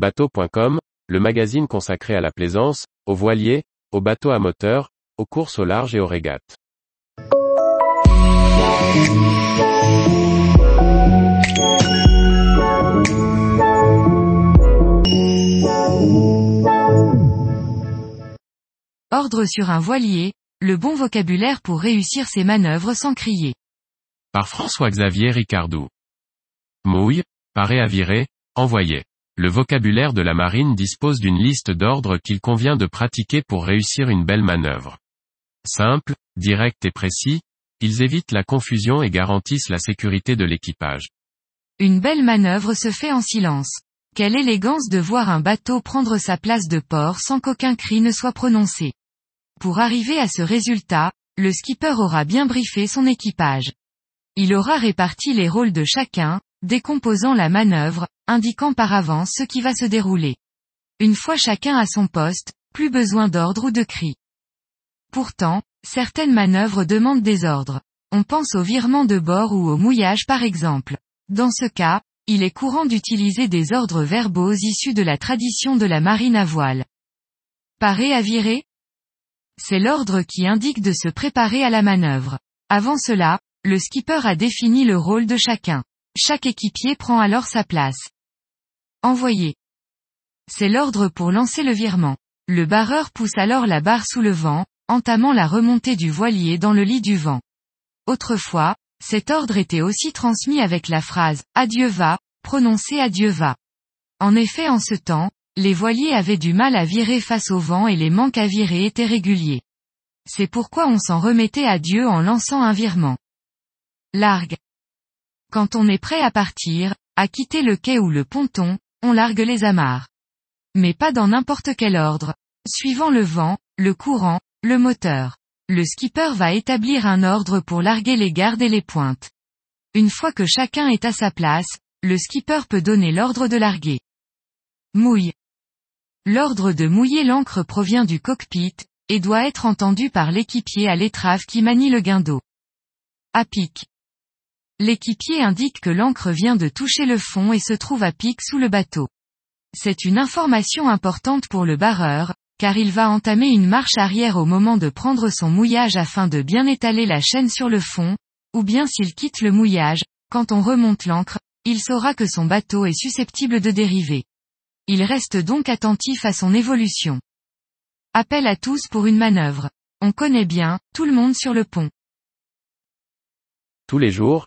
Bateau.com, le magazine consacré à la plaisance, aux voiliers, aux bateaux à moteur, aux courses au large et aux régates. Ordre sur un voilier, le bon vocabulaire pour réussir ses manœuvres sans crier. Par François-Xavier Ricardou. Mouille, paré à virer, envoyer. Le vocabulaire de la marine dispose d'une liste d'ordres qu'il convient de pratiquer pour réussir une belle manœuvre. Simple, direct et précis, ils évitent la confusion et garantissent la sécurité de l'équipage. Une belle manœuvre se fait en silence. Quelle élégance de voir un bateau prendre sa place de port sans qu'aucun cri ne soit prononcé. Pour arriver à ce résultat, le skipper aura bien briefé son équipage. Il aura réparti les rôles de chacun, décomposant la manœuvre, indiquant par avance ce qui va se dérouler. Une fois chacun à son poste, plus besoin d'ordre ou de cri. Pourtant, certaines manœuvres demandent des ordres. On pense au virement de bord ou au mouillage par exemple. Dans ce cas, il est courant d'utiliser des ordres verbaux issus de la tradition de la marine à voile. Parer à virer? C'est l'ordre qui indique de se préparer à la manœuvre. Avant cela, le skipper a défini le rôle de chacun. Chaque équipier prend alors sa place. Envoyer. C'est l'ordre pour lancer le virement. Le barreur pousse alors la barre sous le vent, entamant la remontée du voilier dans le lit du vent. Autrefois, cet ordre était aussi transmis avec la phrase Adieu va, prononcée Adieu va. En effet en ce temps, les voiliers avaient du mal à virer face au vent et les manques à virer étaient réguliers. C'est pourquoi on s'en remettait à Dieu en lançant un virement. Largue. Quand on est prêt à partir, à quitter le quai ou le ponton, on largue les amarres. Mais pas dans n'importe quel ordre, suivant le vent, le courant, le moteur. Le skipper va établir un ordre pour larguer les gardes et les pointes. Une fois que chacun est à sa place, le skipper peut donner l'ordre de larguer. Mouille. L'ordre de mouiller l'ancre provient du cockpit, et doit être entendu par l'équipier à l'étrave qui manie le guindeau. À pic. L'équipier indique que l'ancre vient de toucher le fond et se trouve à pic sous le bateau. C'est une information importante pour le barreur, car il va entamer une marche arrière au moment de prendre son mouillage afin de bien étaler la chaîne sur le fond, ou bien s'il quitte le mouillage, quand on remonte l'ancre, il saura que son bateau est susceptible de dériver. Il reste donc attentif à son évolution. Appel à tous pour une manœuvre. On connaît bien, tout le monde sur le pont. Tous les jours,